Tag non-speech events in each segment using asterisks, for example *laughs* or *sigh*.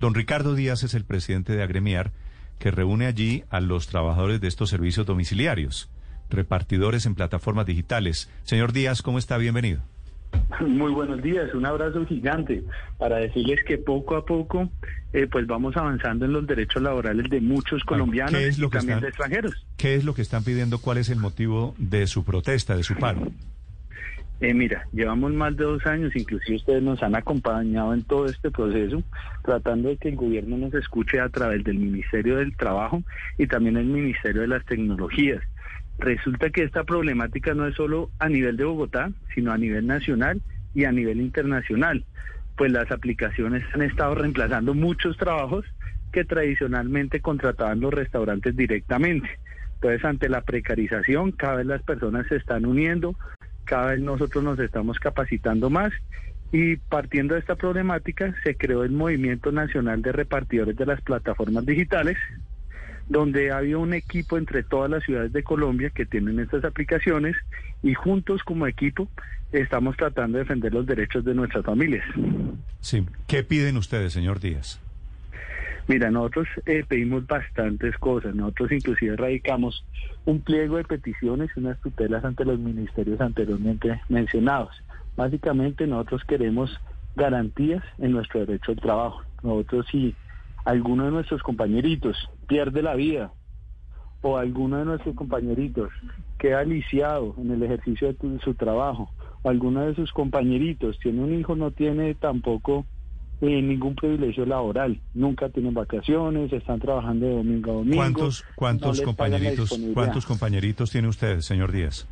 Don Ricardo Díaz es el presidente de Agremiar, que reúne allí a los trabajadores de estos servicios domiciliarios, repartidores en plataformas digitales. Señor Díaz, ¿cómo está? Bienvenido. Muy buenos días, un abrazo gigante para decirles que poco a poco eh, pues vamos avanzando en los derechos laborales de muchos colombianos ¿Qué es lo y que también están- de extranjeros. ¿Qué es lo que están pidiendo? ¿Cuál es el motivo de su protesta, de su paro? Eh, mira, llevamos más de dos años, inclusive ustedes nos han acompañado en todo este proceso, tratando de que el gobierno nos escuche a través del Ministerio del Trabajo y también el Ministerio de las Tecnologías. Resulta que esta problemática no es solo a nivel de Bogotá, sino a nivel nacional y a nivel internacional, pues las aplicaciones han estado reemplazando muchos trabajos que tradicionalmente contrataban los restaurantes directamente. Entonces, ante la precarización, cada vez las personas se están uniendo, cada vez nosotros nos estamos capacitando más y partiendo de esta problemática se creó el Movimiento Nacional de Repartidores de las Plataformas Digitales, donde había un equipo entre todas las ciudades de Colombia que tienen estas aplicaciones y juntos como equipo estamos tratando de defender los derechos de nuestras familias. Sí. ¿Qué piden ustedes, señor Díaz? Mira, nosotros eh, pedimos bastantes cosas. Nosotros inclusive radicamos un pliego de peticiones y unas tutelas ante los ministerios anteriormente mencionados. Básicamente nosotros queremos garantías en nuestro derecho al trabajo. Nosotros si alguno de nuestros compañeritos pierde la vida o alguno de nuestros compañeritos queda lisiado en el ejercicio de su trabajo, o alguno de sus compañeritos tiene un hijo, no tiene tampoco eh, ningún privilegio laboral, nunca tienen vacaciones, están trabajando de domingo a domingo. ¿Cuántos, cuántos compañeritos, cuántos compañeritos tiene usted, señor Díaz?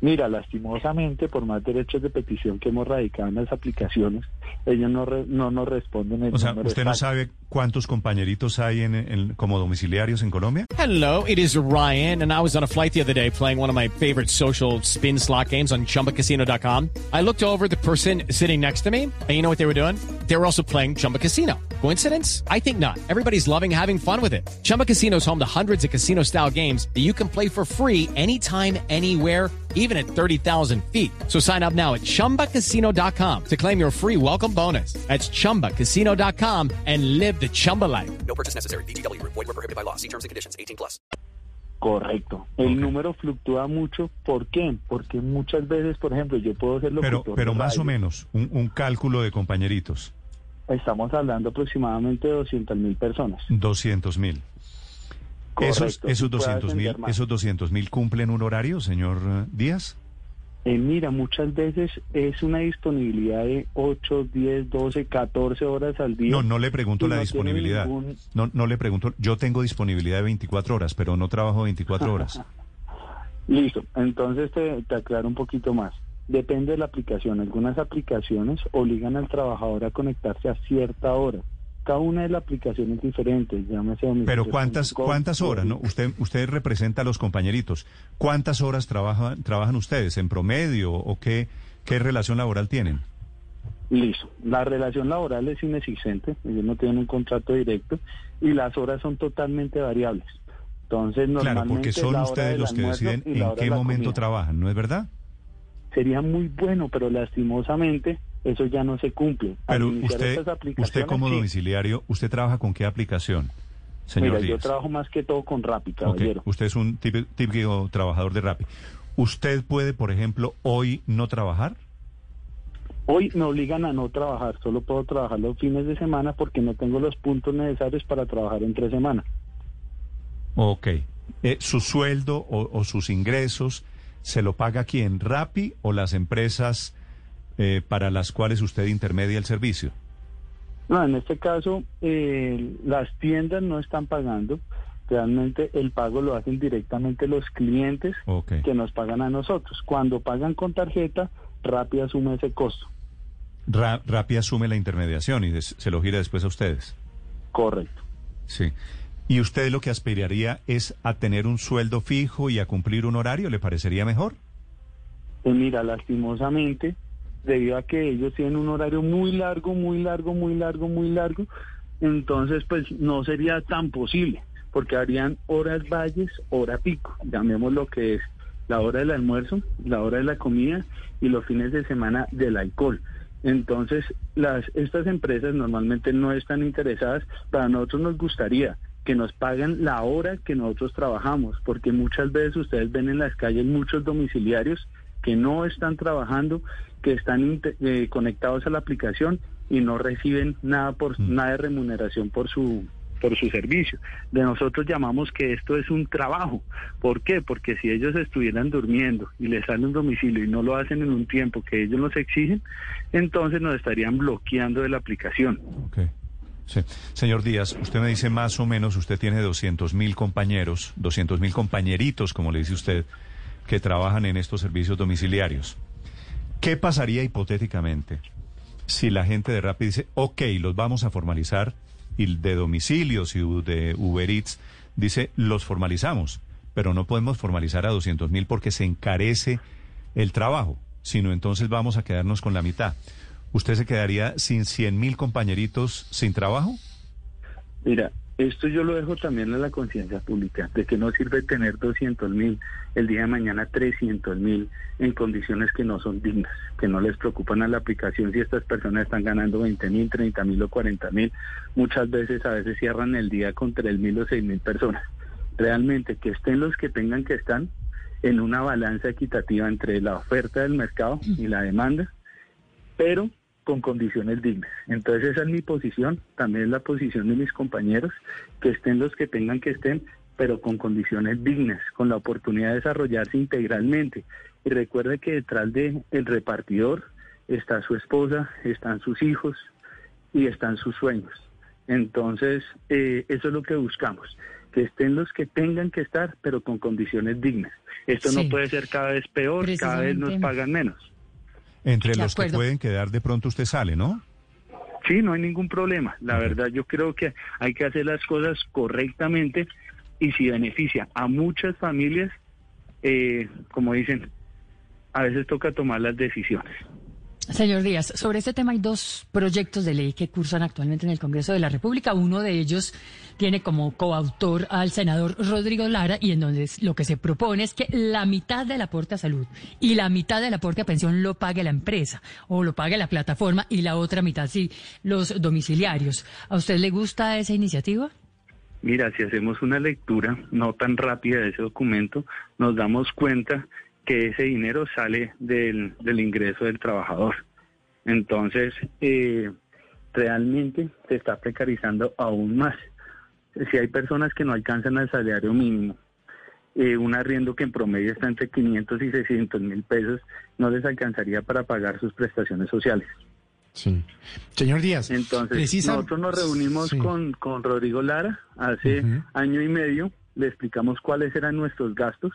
Mira, lastimosamente, por más derechos de petición que hemos radicado en las aplicaciones, ellos no, re- no nos responden el O sea, número ¿usted no sabe cuántos compañeritos hay en, en- como domiciliarios en Colombia? Hello, it is Ryan, and I was on a flight the other day playing one of my favorite social spin slot games on chumbacasino.com. I looked over the person sitting next to me, and you know what they were doing? They were also playing Chumba Casino. Coincidence? I think not. Everybody's loving having fun with it. Chumba Casino is home to hundreds of casino style games that you can play for free anytime, anywhere, even at 30,000 feet. So sign up now at chumbacasino.com to claim your free welcome bonus. That's chumbacasino.com and live the Chumba life. No purchase necessary. VGW Group. Void were prohibited by law. See terms and conditions. 18 plus. Correcto. El número fluctúa mucho. ¿Por qué? Porque muchas veces, por ejemplo, yo puedo ser Pero, locutor pero más o menos, un, un cálculo de compañeritos, Estamos hablando aproximadamente de 200 mil personas. 200 mil. Esos, Correcto, esos y puede 200 mil, esos 200 mil cumplen un horario, señor eh, Díaz. Eh, mira, muchas veces es una disponibilidad de 8, 10, 12, 14 horas al día. No, no le pregunto la no disponibilidad. ningún- No, no le pregunto. Yo tengo disponibilidad de 24 horas, pero no trabajo 24 horas. *laughs* Listo, entonces te, te aclaro un poquito más. Depende de la aplicación. Algunas aplicaciones obligan al trabajador a conectarse a cierta hora. Cada una de las aplicaciones diferentes, llámese Pero cuántas, cuántas horas, ¿no? Usted, usted representa a los compañeritos. ¿Cuántas horas trabaja, trabajan ustedes en promedio o qué, qué relación laboral tienen? Listo. La relación laboral es inexistente, ellos no tienen un contrato directo y las horas son totalmente variables. Entonces, Claro, normalmente porque son ustedes los que deciden en qué momento comida. trabajan, ¿no es verdad? Sería muy bueno, pero lastimosamente eso ya no se cumple. Al Pero usted, como domiciliario, ¿usted trabaja con qué aplicación, señor Mira, yo trabajo más que todo con Rappi, caballero. Usted es un típico, típico trabajador de Rappi. ¿Usted puede, por ejemplo, hoy no trabajar? Hoy me obligan a no trabajar, solo puedo trabajar los fines de semana porque no tengo los puntos necesarios para trabajar entre semana. Ok. Eh, ¿Su sueldo o, o sus ingresos se lo paga quién? ¿Rappi o las empresas eh, para las cuales usted intermedia el servicio? No, en este caso, eh, las tiendas no están pagando. Realmente el pago lo hacen directamente los clientes que nos pagan a nosotros. Cuando pagan con tarjeta, Rappi asume ese costo. Ra- Rappi asume la intermediación y se lo gira después a ustedes. Correcto. Sí. ¿Y usted lo que aspiraría es a tener un sueldo fijo y a cumplir un horario? ¿Le parecería mejor? Pues mira, lastimosamente, debido a que ellos tienen un horario muy largo, muy largo, muy largo, muy largo, entonces pues no sería tan posible, porque harían horas valles, hora pico, llamemos lo que es la hora del almuerzo, la hora de la comida y los fines de semana del alcohol. Entonces, las estas empresas normalmente no están interesadas, para nosotros nos gustaría que nos paguen la hora que nosotros trabajamos, porque muchas veces ustedes ven en las calles muchos domiciliarios que no están trabajando, que están eh, conectados a la aplicación y no reciben nada por nada de remuneración por su por su servicio. De nosotros llamamos que esto es un trabajo. ¿Por qué? Porque si ellos estuvieran durmiendo y les sale un domicilio y no lo hacen en un tiempo que ellos nos exigen, entonces nos estarían bloqueando de la aplicación. Sí. Señor Díaz, usted me dice más o menos, usted tiene 200 mil compañeros, 200 mil compañeritos, como le dice usted, que trabajan en estos servicios domiciliarios. ¿Qué pasaría hipotéticamente si la gente de Rappi dice, ok, los vamos a formalizar, y de domicilios y de Uber Eats dice, los formalizamos, pero no podemos formalizar a 200 mil porque se encarece el trabajo, sino entonces vamos a quedarnos con la mitad. ¿Usted se quedaría sin 100 mil compañeritos sin trabajo? Mira, esto yo lo dejo también a la conciencia pública, de que no sirve tener 200 mil, el día de mañana 300 mil en condiciones que no son dignas, que no les preocupan a la aplicación si estas personas están ganando 20 mil, 30 mil o 40 mil. Muchas veces, a veces cierran el día con 3 mil o 6 mil personas. Realmente que estén los que tengan que estar en una balanza equitativa entre la oferta del mercado y la demanda, pero con condiciones dignas. Entonces esa es mi posición, también es la posición de mis compañeros, que estén los que tengan que estén, pero con condiciones dignas, con la oportunidad de desarrollarse integralmente. Y recuerde que detrás de el repartidor está su esposa, están sus hijos y están sus sueños. Entonces, eh, eso es lo que buscamos, que estén los que tengan que estar, pero con condiciones dignas. Esto Sí. no puede ser cada vez peor, cada vez nos pagan menos. Entre De los que pueden quedar, de pronto usted sale, ¿no? Sí, no hay ningún problema. La verdad, yo creo que hay que hacer las cosas correctamente y si beneficia a muchas familias, eh, como dicen, a veces toca tomar las decisiones. Señor Díaz, sobre este tema hay dos proyectos de ley que cursan actualmente en el Congreso de la República. Uno de ellos tiene como coautor al senador Rodrigo Lara y en donde lo que se propone es que la mitad del aporte a salud y la mitad del aporte a pensión lo pague la empresa o lo pague la plataforma y la otra mitad sí los domiciliarios. ¿A usted le gusta esa iniciativa? Mira, si hacemos una lectura no tan rápida de ese documento, nos damos cuenta que ese dinero sale del, del ingreso del trabajador. Entonces, eh, realmente se está precarizando aún más. Si hay personas que no alcanzan el salario mínimo, eh, un arriendo que en promedio está entre 500 y 600 mil pesos, no les alcanzaría para pagar sus prestaciones sociales. Sí. Señor Díaz, Entonces, precisa- nosotros nos reunimos Sí. con, con Rodrigo Lara hace año y medio, le explicamos cuáles eran nuestros gastos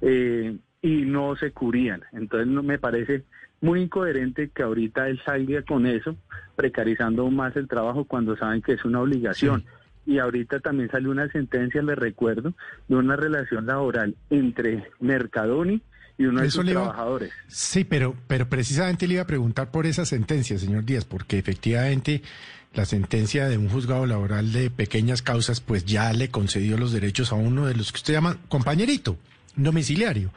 eh, y no se cubrían. Entonces, no, me parece muy incoherente que ahorita él salga con eso, precarizando aún más el trabajo cuando saben que es una obligación. Y ahorita también salió una sentencia, le recuerdo, de una relación laboral entre Mercadoni y uno de sus iba- trabajadores. Sí, pero, pero precisamente le iba a preguntar por esa sentencia, señor Díaz, porque efectivamente la sentencia de un juzgado laboral de pequeñas causas, pues ya le concedió los derechos a uno de los que usted llama compañerito, domiciliario.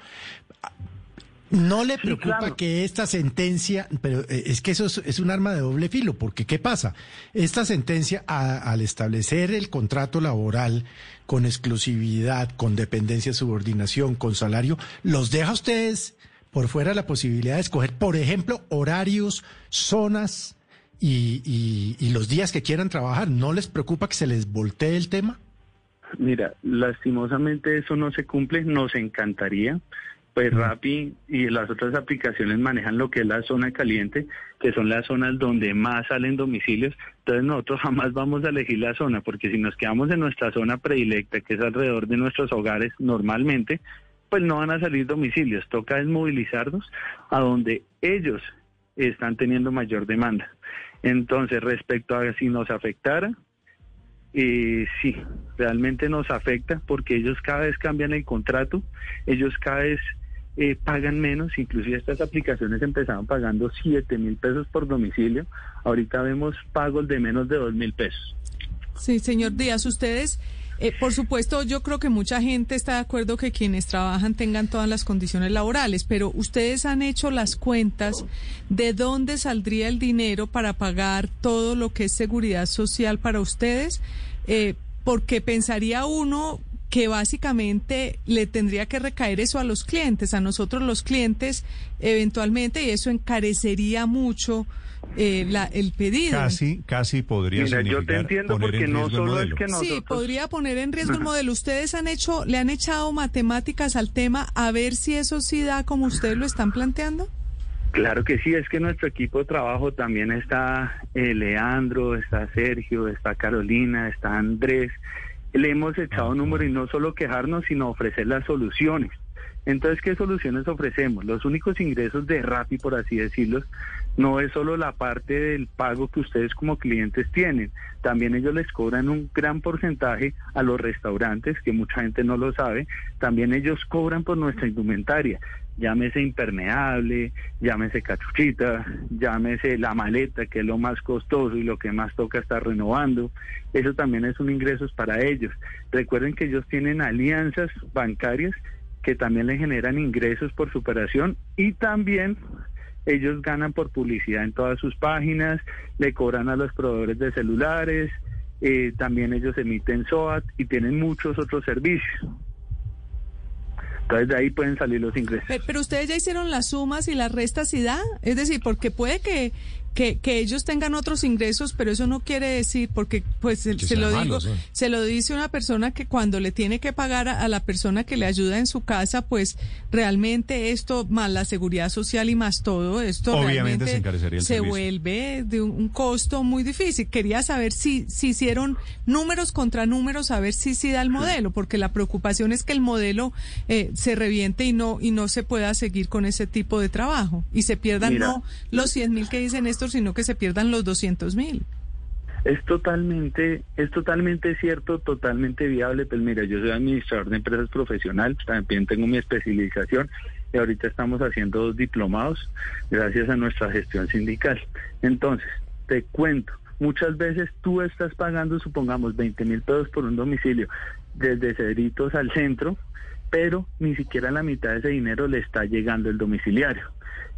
¿No le Sí, preocupa claro. que esta sentencia, pero eh, es que eso es, es un arma de doble filo, porque ¿qué pasa? Esta sentencia, a- al establecer el contrato laboral con exclusividad, con dependencia, subordinación, con salario, los deja a ustedes por fuera la posibilidad de escoger, por ejemplo, horarios, zonas y, y- y los días que quieran trabajar. ¿No les preocupa que se les voltee el tema? Mira, lastimosamente eso no se cumple, nos encantaría. Pues Rappi y las otras aplicaciones manejan lo que es la zona caliente, que son las zonas donde más salen domicilios. Entonces nosotros jamás vamos a elegir la zona, porque si nos quedamos en nuestra zona predilecta, que es alrededor de nuestros hogares normalmente, pues no van a salir domicilios. Toca desmovilizarnos a donde ellos están teniendo mayor demanda. Entonces, respecto a si nos afectara, eh, sí, realmente nos afecta porque ellos cada vez cambian el contrato, ellos cada vez eh, pagan menos, inclusive estas aplicaciones empezaban pagando 7 mil pesos por domicilio, ahorita vemos pagos de menos de 2 mil pesos. Sí, señor Díaz, ustedes, eh, por supuesto, yo creo que mucha gente está de acuerdo que quienes trabajan tengan todas las condiciones laborales, pero ustedes han hecho las cuentas de dónde saldría el dinero para pagar todo lo que es seguridad social para ustedes, eh, porque pensaría uno que básicamente le tendría que recaer eso a los clientes, a nosotros los clientes, eventualmente, y eso encarecería mucho eh, la, el pedido. Casi, casi podría Mira, yo te entiendo poner porque en no solo es que nosotros... Sí, podría poner en riesgo el modelo. Ustedes han hecho, le han echado matemáticas al tema a ver si eso sí da como ustedes lo están planteando. Claro que sí, es que nuestro equipo de trabajo también está eh, Leandro, está Sergio, está Carolina, está Andrés. Le hemos echado número y no solo quejarnos, sino ofrecer las soluciones. Entonces, ¿qué soluciones ofrecemos? Los únicos ingresos de Rappi, por así decirlo, no es solo la parte del pago que ustedes como clientes tienen, también ellos les cobran un gran porcentaje a los restaurantes, que mucha gente no lo sabe, también ellos cobran por nuestra indumentaria, llámese impermeable, llámese cachuchita, llámese la maleta, que es lo más costoso y lo que más toca estar renovando, eso también es un ingreso para ellos. Recuerden que ellos tienen alianzas bancarias que también le generan ingresos por su operación y también ellos ganan por publicidad en todas sus páginas, le cobran a los proveedores de celulares, eh, también ellos emiten SOAT y tienen muchos otros servicios. Entonces de ahí pueden salir los ingresos. Pe- Pero ustedes ya hicieron las sumas y las restas y da. Es decir, porque puede que, que, que ellos tengan otros ingresos, pero eso no quiere decir, porque pues se, lo digo, ¿eh? se lo dice una persona que cuando le tiene que pagar a, a la persona que le ayuda en su casa, pues realmente esto, más la seguridad social y más todo, esto Obviamente realmente se el vuelve de un, un costo muy difícil. Quería saber si, si hicieron números contra números, a ver si sí da el modelo, porque la preocupación es que el modelo eh, se reviente y no, y no se pueda seguir con ese tipo de trabajo y se pierdan Mira. no los 100 mil que dicen sino que se pierdan los 200 mil. Es totalmente, es totalmente cierto, totalmente viable. Pues mira, yo soy administrador de empresas profesional, también tengo mi especialización y ahorita estamos haciendo dos diplomados gracias a nuestra gestión sindical. Entonces, te cuento, muchas veces tú estás pagando, supongamos, 20 mil pesos por un domicilio desde Cedritos al centro, pero ni siquiera la mitad de ese dinero le está llegando el domiciliario.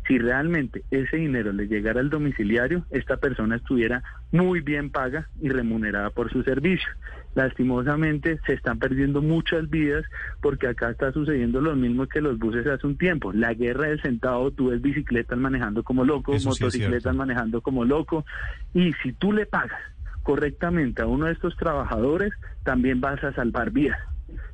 Si realmente ese dinero le llegara al domiciliario, esta persona estuviera muy bien paga y remunerada por su servicio. Lastimosamente se están perdiendo muchas vidas porque acá está sucediendo lo mismo que los buses hace un tiempo. La guerra del centavo, tú ves bicicletas manejando como loco, Eso motocicletas manejando como loco. Y si tú le pagas correctamente a uno de estos trabajadores, también vas a salvar vidas.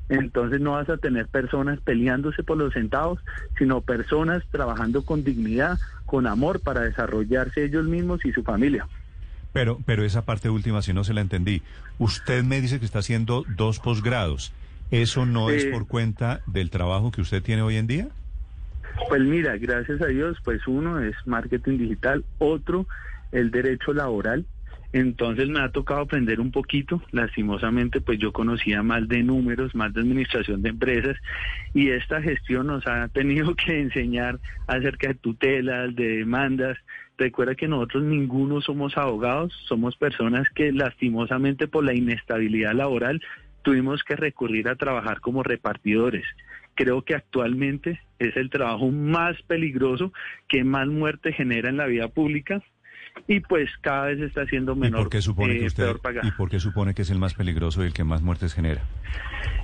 Entonces no vas a tener personas peleándose por los centavos, sino personas trabajando con dignidad, con amor para desarrollarse ellos mismos y su familia. Pero, pero esa parte última, si no se la entendí. Usted me dice que está haciendo dos posgrados. ¿Eso no es Eh. por cuenta del trabajo que usted tiene hoy en día? Pues mira, gracias a Dios, pues uno es marketing digital, otro el derecho laboral. Entonces me ha tocado aprender un poquito. Lastimosamente, pues yo conocía más de números, más de administración de empresas y esta gestión nos ha tenido *laughs* que enseñar acerca de tutelas, de demandas. Recuerda que nosotros ninguno somos abogados, somos personas que lastimosamente por la inestabilidad laboral tuvimos que recurrir a trabajar como repartidores. Creo que actualmente es el trabajo más peligroso que más muerte genera en la vida pública y pues cada vez está siendo ¿Y menor, por qué supone eh, que usted pagado. y por qué supone que es el más peligroso y el que más muertes genera?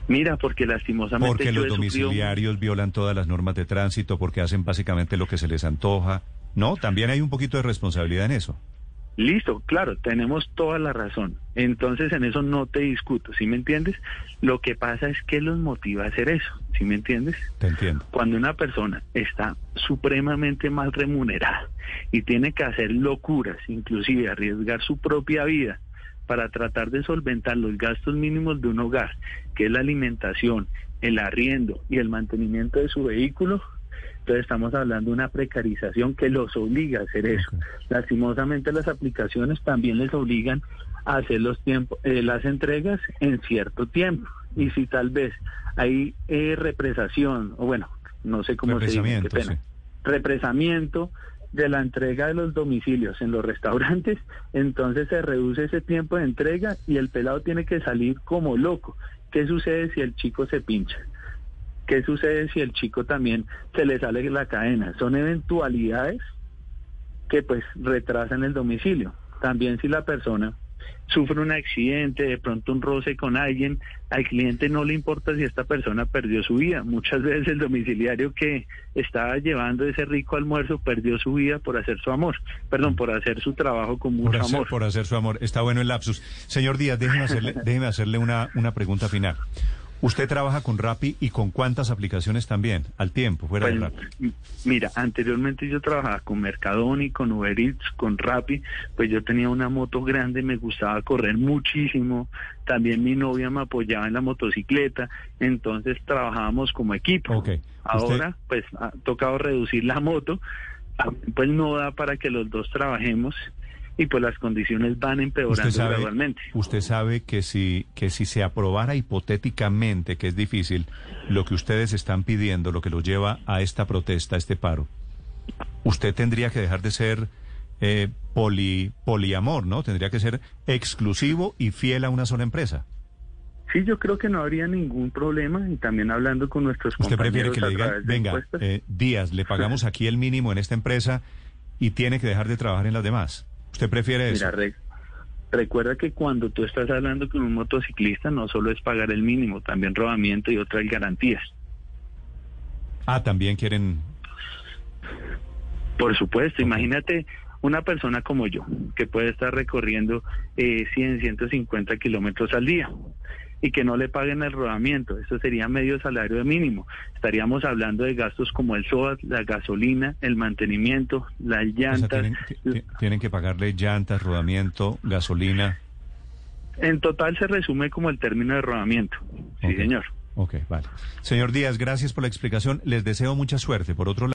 Mira, porque lastimosamente Porque yo los sufrido- domiciliarios violan todas las normas de tránsito, porque hacen básicamente lo que se les antoja. No, también hay un poquito de responsabilidad en eso. Listo, claro, tenemos toda la razón. Entonces en eso no te discuto, ¿sí me entiendes? Lo que pasa es que los motiva a hacer eso, ¿sí me entiendes? Te entiendo. Cuando una persona está supremamente mal remunerada y tiene que hacer locuras, inclusive arriesgar su propia vida para tratar de solventar los gastos mínimos de un hogar, que es la alimentación, el arriendo y el mantenimiento de su vehículo, Entonces estamos hablando de una precarización que los obliga a hacer eso. Lastimosamente las aplicaciones también les obligan a hacer los tiempos, eh, las entregas en cierto tiempo. Y si tal vez hay eh, represación, o bueno, no sé cómo se dice, qué pena, sí. represamiento de la entrega de los domicilios en los restaurantes, entonces se reduce ese tiempo de entrega y el pelado tiene que salir como loco. ¿Qué sucede si el chico se pincha? ¿Qué sucede si el chico también se le sale la cadena? Son eventualidades que pues retrasan el domicilio. También si la persona sufre un accidente, de pronto un roce con alguien, al cliente no le importa si esta persona perdió su vida. Muchas *laughs* veces el domiciliario que estaba llevando ese rico almuerzo perdió su vida por hacer su amor, perdón, por hacer su trabajo con Por mucho hacer, amor. por hacer su amor. Está bueno el lapsus. Señor Díaz, déjeme hacerle, déjeme hacerle una, una pregunta final. ¿Usted trabaja con Rappi y con cuántas aplicaciones también? Al tiempo, fuera de Pues, Rappi. mira, anteriormente yo trabajaba con Mercadoni, con Uber Eats, con Rappi, pues yo tenía una moto grande, me gustaba correr muchísimo, también mi novia me apoyaba en la motocicleta, entonces trabajábamos como equipo. Ahora, pues ha tocado reducir la moto, ah, pues no da para que los dos trabajemos y pues las condiciones van empeorando Usted sabe, gradualmente. usted sabe que si, que si se aprobara hipotéticamente, que es difícil, lo que ustedes están pidiendo, lo que los lleva a esta protesta, a este paro, usted tendría que dejar de ser eh, poli, poliamor, ¿no? Tendría que ser exclusivo y fiel a una sola empresa. Sí, yo creo que no habría ningún problema y también hablando con nuestros ¿Usted prefiere compañeros que le digan, venga, eh, Díaz, le pagamos aquí el mínimo en esta empresa y tiene que dejar de trabajar en las demás? ¿Usted prefiere eso? Mira, re- recuerda que cuando tú estás hablando con un motociclista no solo es pagar el mínimo, también rodamiento y otras garantías. Ah, también quieren... Por supuesto, imagínate una persona como yo, que puede estar recorriendo eh, 100, 150 kilómetros al día y que no le paguen el rodamiento, eso sería medio salario de mínimo. Estaríamos hablando de gastos como el SOAT, la gasolina, el mantenimiento, las o sea, llantas. tienen, ti- tienen que pagarle llantas, rodamiento, gasolina. En total se resume como el término de rodamiento. Sí, señor. Ok, vale. Señor Díaz, gracias por la explicación. Les deseo mucha suerte. Por otro lado...